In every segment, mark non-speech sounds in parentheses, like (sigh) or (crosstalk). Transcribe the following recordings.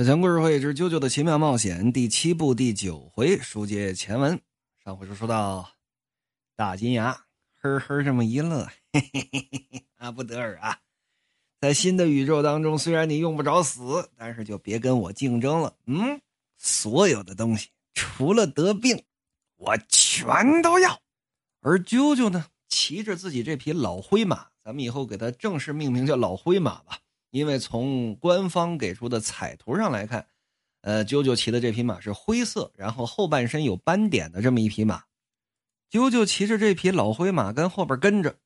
小强故事会之《啾啾的奇妙冒险》第七部第九回，书接前文。上回书说到，大金牙呵呵这么一乐，嘿嘿嘿嘿，阿布德尔啊，在新的宇宙当中，虽然你用不着死，但是就别跟我竞争了。嗯，所有的东西除了得病，我全都要。而啾啾呢，骑着自己这匹老灰马，咱们以后给它正式命名叫老灰马吧。因为从官方给出的彩图上来看，呃，啾啾骑的这匹马是灰色，然后后半身有斑点的这么一匹马。啾啾骑着这匹老灰马跟后边跟着。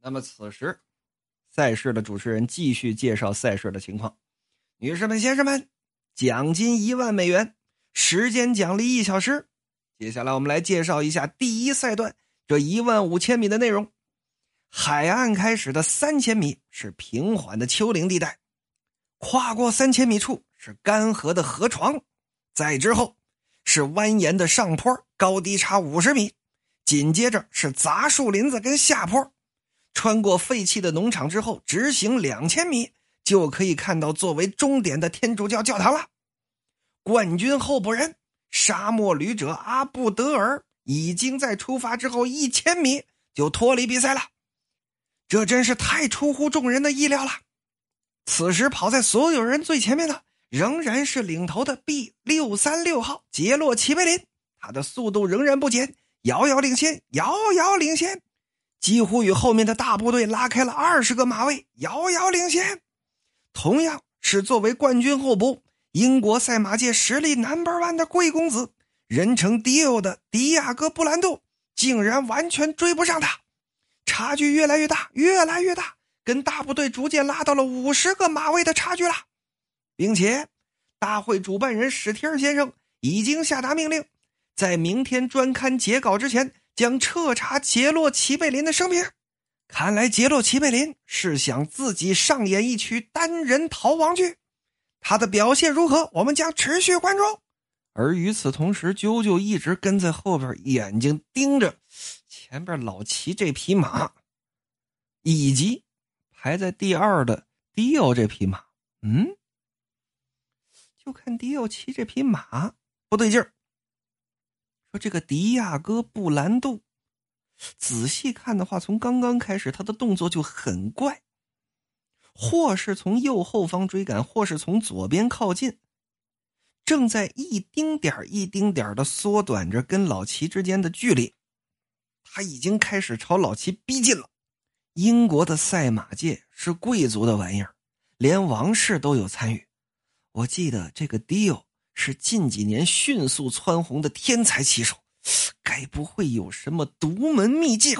那么此时，赛事的主持人继续介绍赛事的情况。女士们、先生们，奖金一万美元，时间奖励一小时。接下来我们来介绍一下第一赛段这一万五千米的内容。海岸开始的三千米是平缓的丘陵地带，跨过三千米处是干涸的河床，再之后是蜿蜒的上坡，高低差五十米，紧接着是杂树林子跟下坡，穿过废弃的农场之后，直行两千米就可以看到作为终点的天主教教堂了。冠军候补人沙漠旅者阿布德尔已经在出发之后一千米就脱离比赛了。这真是太出乎众人的意料了。此时跑在所有人最前面的仍然是领头的 B 六三六号杰洛奇贝林，他的速度仍然不减，遥遥领先，遥遥领先，几乎与后面的大部队拉开了二十个马位，遥遥领先。同样是作为冠军候补，英国赛马界实力 Number One 的贵公子，人称迪欧的迪亚哥布兰度，竟然完全追不上他。差距越来越大，越来越大，跟大部队逐渐拉到了五十个马位的差距了，并且，大会主办人史提尔先生已经下达命令，在明天专刊截稿之前将彻查杰洛齐贝林的生平。看来杰洛齐贝林是想自己上演一曲单人逃亡剧，他的表现如何，我们将持续关注。而与此同时，啾啾一直跟在后边，眼睛盯着。前边老齐这匹马，以及排在第二的迪奥这匹马，嗯，就看迪奥骑这匹马不对劲儿。说这个迪亚哥布兰度，仔细看的话，从刚刚开始他的动作就很怪，或是从右后方追赶，或是从左边靠近，正在一丁点一丁点的缩短着跟老齐之间的距离。他已经开始朝老齐逼近了。英国的赛马界是贵族的玩意儿，连王室都有参与。我记得这个 Dio 是近几年迅速蹿红的天才骑手，该不会有什么独门秘技？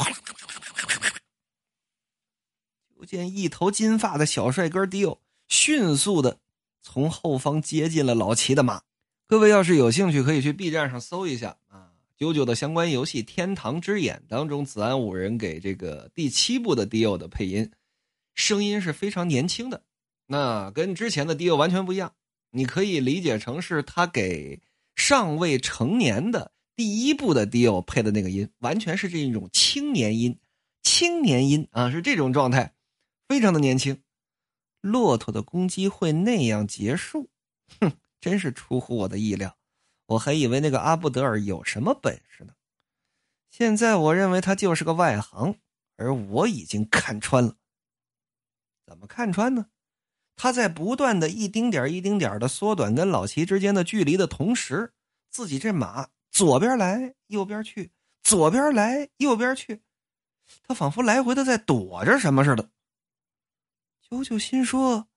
就见一头金发的小帅哥 Dio 迅速的从后方接近了老齐的马。各位要是有兴趣，可以去 B 站上搜一下啊。九九的相关游戏《天堂之眼》当中，子安五人给这个第七部的迪欧的配音，声音是非常年轻的，那跟之前的迪欧完全不一样。你可以理解成是他给尚未成年的第一部的迪欧配的那个音，完全是这一种青年音，青年音啊，是这种状态，非常的年轻。骆驼的攻击会那样结束，哼，真是出乎我的意料。我还以为那个阿布德尔有什么本事呢，现在我认为他就是个外行，而我已经看穿了。怎么看穿呢？他在不断的一丁点一丁点的缩短跟老齐之间的距离的同时，自己这马左边来右边去，左边来右边去，他仿佛来回的在躲着什么似的。九九心说，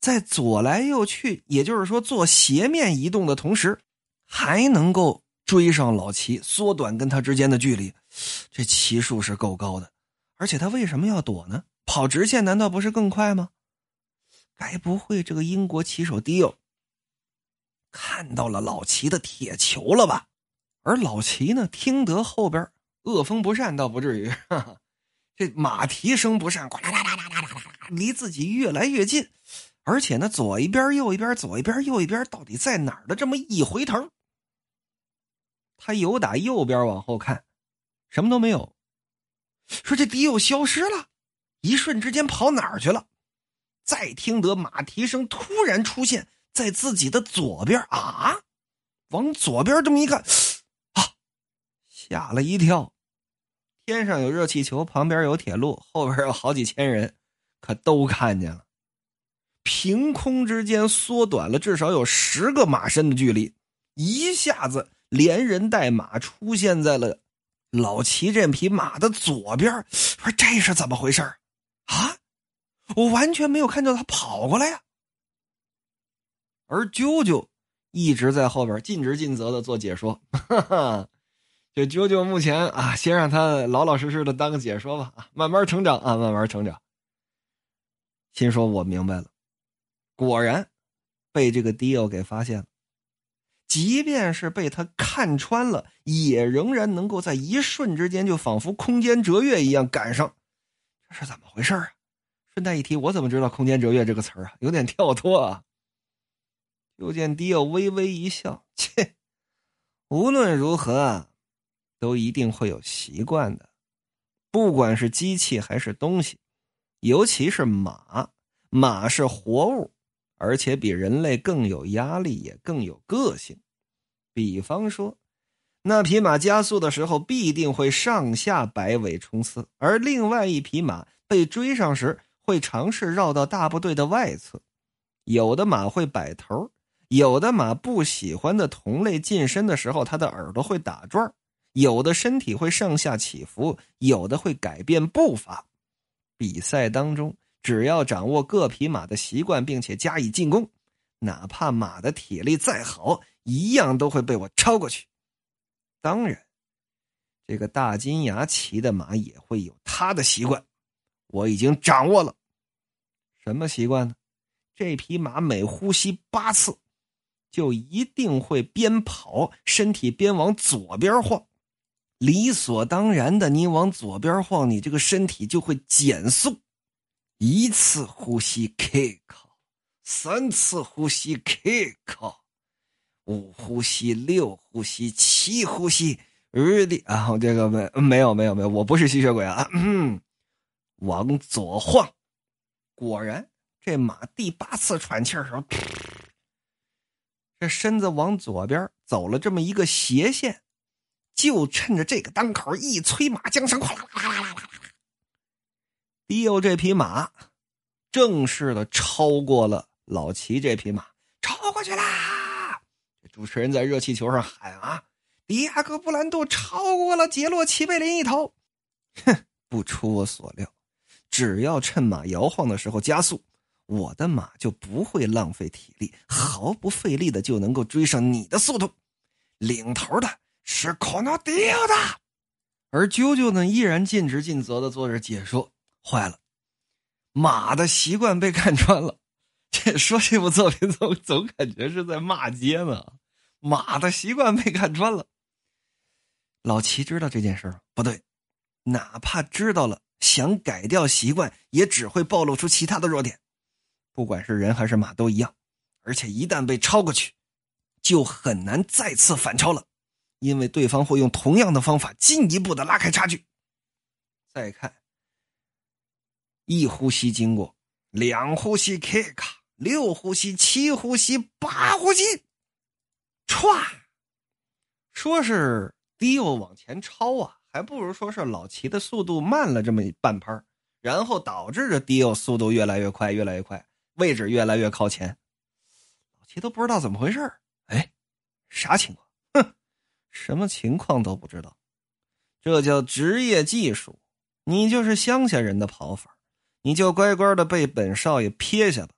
在左来右去，也就是说做斜面移动的同时。还能够追上老齐，缩短跟他之间的距离，这骑术是够高的。而且他为什么要躲呢？跑直线难道不是更快吗？该不会这个英国骑手迪欧看到了老齐的铁球了吧？而老齐呢，听得后边恶风不善，倒不至于，(laughs) 这马蹄声不善，呱啦啦啦啦啦啦啦，离自己越来越近，而且呢，左一边右一边，左一边右一边，到底在哪儿的？这么一回头。他由打右边往后看，什么都没有。说这迪欧消失了，一瞬之间跑哪儿去了？再听得马蹄声突然出现，在自己的左边啊，往左边这么一看，啊，吓了一跳。天上有热气球，旁边有铁路，后边有好几千人，可都看见了。凭空之间缩短了至少有十个马身的距离，一下子连人带马出现在了老齐这匹马的左边。说这是怎么回事啊？我完全没有看到他跑过来呀。而啾啾一直在后边尽职尽责的做解说。哈哈，这啾啾目前啊，先让他老老实实的当个解说吧，慢慢成长啊，慢慢成长。心说：“我明白了。”果然，被这个迪奥给发现了。即便是被他看穿了，也仍然能够在一瞬之间，就仿佛空间折跃一样赶上。这是怎么回事啊？顺带一提，我怎么知道“空间折跃”这个词啊？有点跳脱啊。又见迪奥微微一笑，切，无论如何，都一定会有习惯的。不管是机器还是东西，尤其是马，马是活物。而且比人类更有压力，也更有个性。比方说，那匹马加速的时候必定会上下摆尾冲刺，而另外一匹马被追上时会尝试绕到大部队的外侧。有的马会摆头，有的马不喜欢的同类近身的时候，它的耳朵会打转有的身体会上下起伏，有的会改变步伐。比赛当中。只要掌握各匹马的习惯，并且加以进攻，哪怕马的体力再好，一样都会被我超过去。当然，这个大金牙骑的马也会有他的习惯，我已经掌握了。什么习惯呢？这匹马每呼吸八次，就一定会边跑，身体边往左边晃。理所当然的，你往左边晃，你这个身体就会减速。一次呼吸 kick，三次呼吸 kick，五呼吸，六呼吸，七呼吸，ready 啊！这个没没有没有没有，我不是吸血鬼啊！往左晃，果然，这马第八次喘气儿时候，(laughs) 这身子往左边走了这么一个斜线，就趁着这个当口一催马缰绳，哗啦啦啦啦啦。迪欧这匹马正式的超过了老齐这匹马，超过去啦！主持人在热气球上喊啊：“迪亚哥布兰度超过了杰洛齐贝林一头。”哼，不出我所料，只要趁马摇晃的时候加速，我的马就不会浪费体力，毫不费力的就能够追上你的速度。领头的是可诺迪奥的，而啾啾呢，依然尽职尽责的做着解说。坏了，马的习惯被看穿了。这说这部作品总总感觉是在骂街呢。马的习惯被看穿了。老齐知道这件事吗？不对，哪怕知道了，想改掉习惯，也只会暴露出其他的弱点。不管是人还是马都一样。而且一旦被超过去，就很难再次反超了，因为对方会用同样的方法进一步的拉开差距。再看。一呼吸经过，两呼吸 kick，六呼吸，七呼吸，八呼吸，歘！说是迪欧往前超啊，还不如说是老齐的速度慢了这么半拍然后导致着迪欧速度越来越快，越来越快，位置越来越靠前。老齐都不知道怎么回事哎，啥情况？哼，什么情况都不知道，这叫职业技术，你就是乡下人的跑法。你就乖乖的被本少爷撇下吧。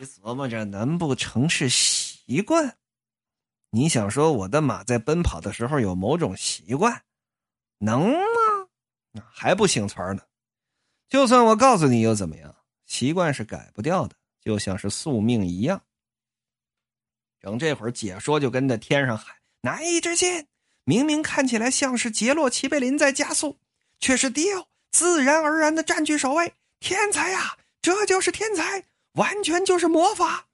你琢磨着，难不成是习惯？你想说我的马在奔跑的时候有某种习惯，能吗？那还不醒存呢？就算我告诉你又怎么样？习惯是改不掉的，就像是宿命一样。等这会儿解说就跟在天上喊：“难以置信！明明看起来像是杰洛齐贝林在加速，却是迪奥。”自然而然的占据首位，天才呀！这就是天才，完全就是魔法。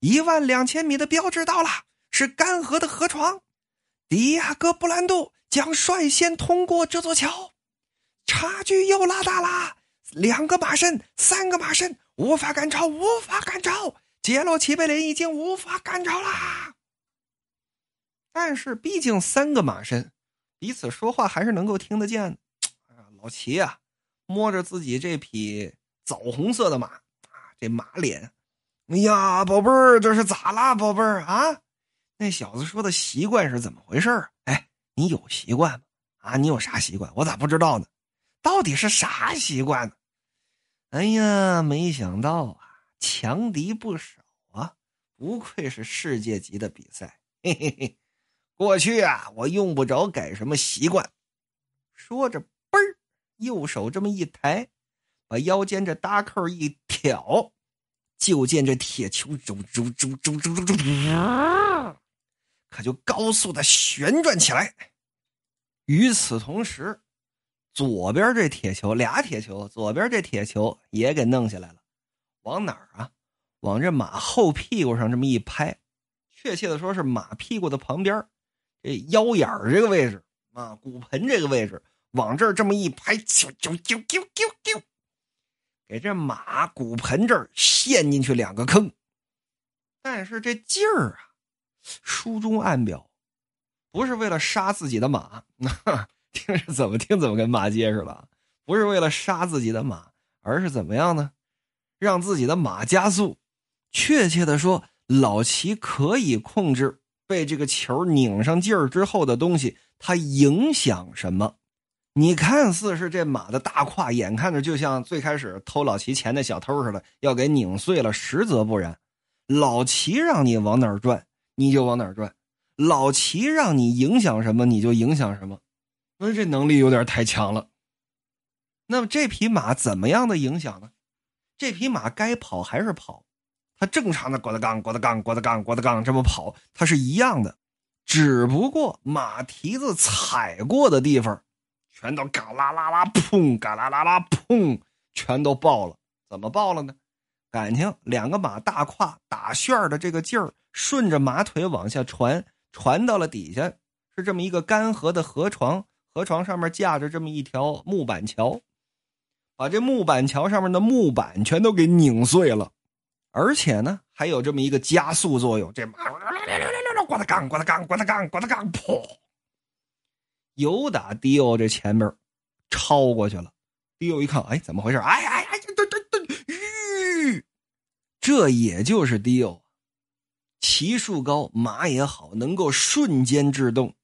一万两千米的标志到了，是干涸的河床。迪亚哥布兰度将率先通过这座桥，差距又拉大了。两个马身，三个马身，无法赶超，无法赶超。杰罗齐贝林已经无法赶超啦。但是毕竟三个马身，彼此说话还是能够听得见。老齐啊，摸着自己这匹枣红色的马，这马脸，哎呀，宝贝儿，这是咋啦，宝贝儿啊？那小子说的习惯是怎么回事哎，你有习惯吗？啊，你有啥习惯？我咋不知道呢？到底是啥习惯呢？哎呀，没想到啊，强敌不少啊！不愧是世界级的比赛，嘿嘿嘿。过去啊，我用不着改什么习惯。说着，嘣儿，右手这么一抬，把腰间这搭扣一挑，就见这铁球啾啾啾啾啾啾啾，可就高速的旋转起来。与此同时，左边这铁球俩铁球，左边这铁球也给弄下来了，往哪儿啊？往这马后屁股上这么一拍，确切的说是马屁股的旁边。这腰眼儿这个位置啊，骨盆这个位置，往这儿这么一拍，啾啾啾啾啾啾，给这马骨盆这儿陷进去两个坑。但是这劲儿啊，书中暗表，不是为了杀自己的马，(laughs) 听着怎么听怎么跟骂街似的。不是为了杀自己的马，而是怎么样呢？让自己的马加速。确切的说，老齐可以控制。被这个球拧上劲儿之后的东西，它影响什么？你看似是这马的大胯，眼看着就像最开始偷老齐钱的小偷似的，要给拧碎了。实则不然，老齐让你往哪儿转，你就往哪儿转；老齐让你影响什么，你就影响什么。那这能力有点太强了。那么这匹马怎么样的影响呢？这匹马该跑还是跑？它正常的郭德纲、郭德纲、郭德纲、郭德纲这么跑，它是一样的，只不过马蹄子踩过的地方，全都嘎啦啦啦砰，嘎啦啦啦砰，全都爆了。怎么爆了呢？感情两个马大胯打旋的这个劲儿，顺着马腿往下传，传到了底下，是这么一个干涸的河床，河床上面架着这么一条木板桥，把这木板桥上面的木板全都给拧碎了。而且呢，还有这么一个加速作用，这马 (smacks lips) 呱嗒杠呱嗒杠呱嗒杠呱嗒杠，噗，有打迪欧这前边超过去了。迪欧一看，哎，怎么回事？哎哎哎，对对对，吁，这也就是迪欧，骑术高，马也好，能够瞬间制动。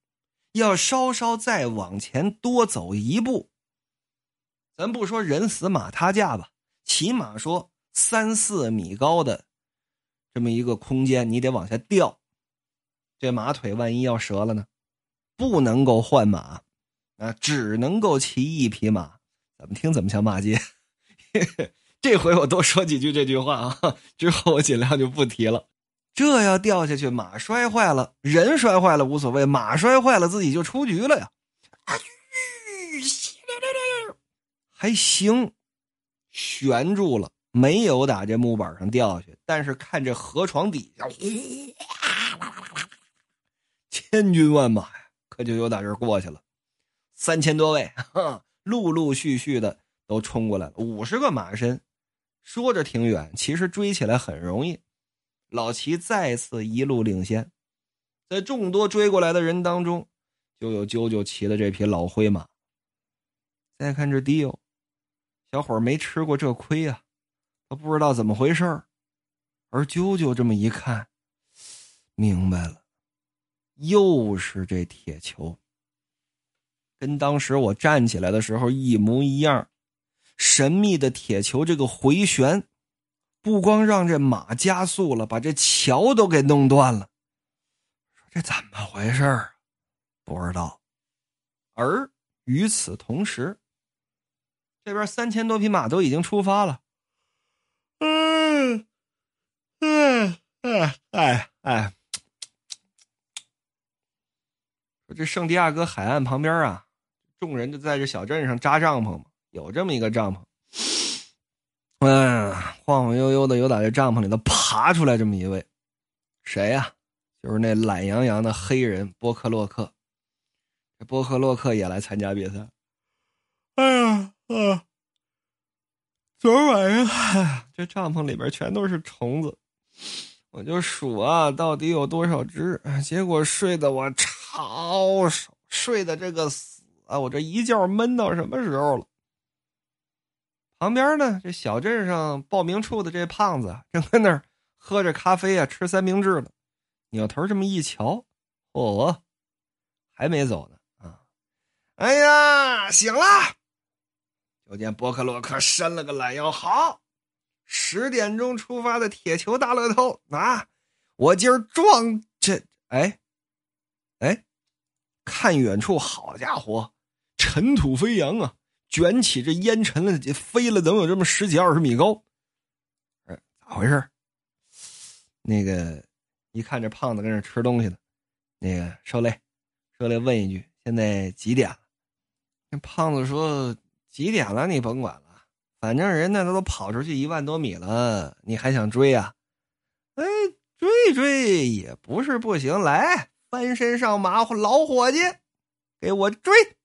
要稍稍再往前多走一步，咱不说人死马塌架吧，起码说。三四米高的这么一个空间，你得往下掉，这马腿万一要折了呢？不能够换马，啊，只能够骑一匹马。怎么听怎么像骂街？(laughs) 这回我多说几句这句话啊，(laughs) 之后我尽量就不提了。这要掉下去，马摔坏了，人摔坏了无所谓，马摔坏了自己就出局了呀。还行，悬住了。没有打这木板上掉下去，但是看这河床底下，千军万马呀，可就有打这过去了。三千多位，陆陆续续的都冲过来了。五十个马身，说着挺远，其实追起来很容易。老齐再次一路领先，在众多追过来的人当中，就有啾啾骑的这匹老灰马。再看这迪欧，小伙没吃过这亏啊。他不知道怎么回事而啾啾这么一看，明白了，又是这铁球，跟当时我站起来的时候一模一样。神秘的铁球这个回旋，不光让这马加速了，把这桥都给弄断了。说这怎么回事不知道。而与此同时，这边三千多匹马都已经出发了。嗯，嗯，哎，哎，哎，这圣地亚哥海岸旁边啊，众人就在这小镇上扎帐篷嘛，有这么一个帐篷。嗯，晃晃悠悠的，又打这帐篷里头爬出来这么一位，谁呀？就是那懒洋洋的黑人波克洛克。这波克洛克也来参加比赛。哎呀，啊！昨晚上，这帐篷里边全都是虫子。我就数啊，到底有多少只？结果睡得我超熟，睡的这个死啊！我这一觉闷到什么时候了？旁边呢，这小镇上报名处的这胖子正在那儿喝着咖啡啊，吃三明治呢。扭头这么一瞧，哦，还没走呢啊！哎呀，醒了！就见波克洛克伸了个懒腰，好。十点钟出发的铁球大乐透啊！我今儿撞这哎哎，看远处，好家伙，尘土飞扬啊，卷起这烟尘了，飞了能有这么十几二十米高。哎，咋回事？那个一看这胖子跟那吃东西呢，那个受累，受累问一句，现在几点了？那胖子说几点了？你甭管了。反正人那都跑出去一万多米了，你还想追啊？哎，追追也不是不行，来翻身上马，老伙计，给我追！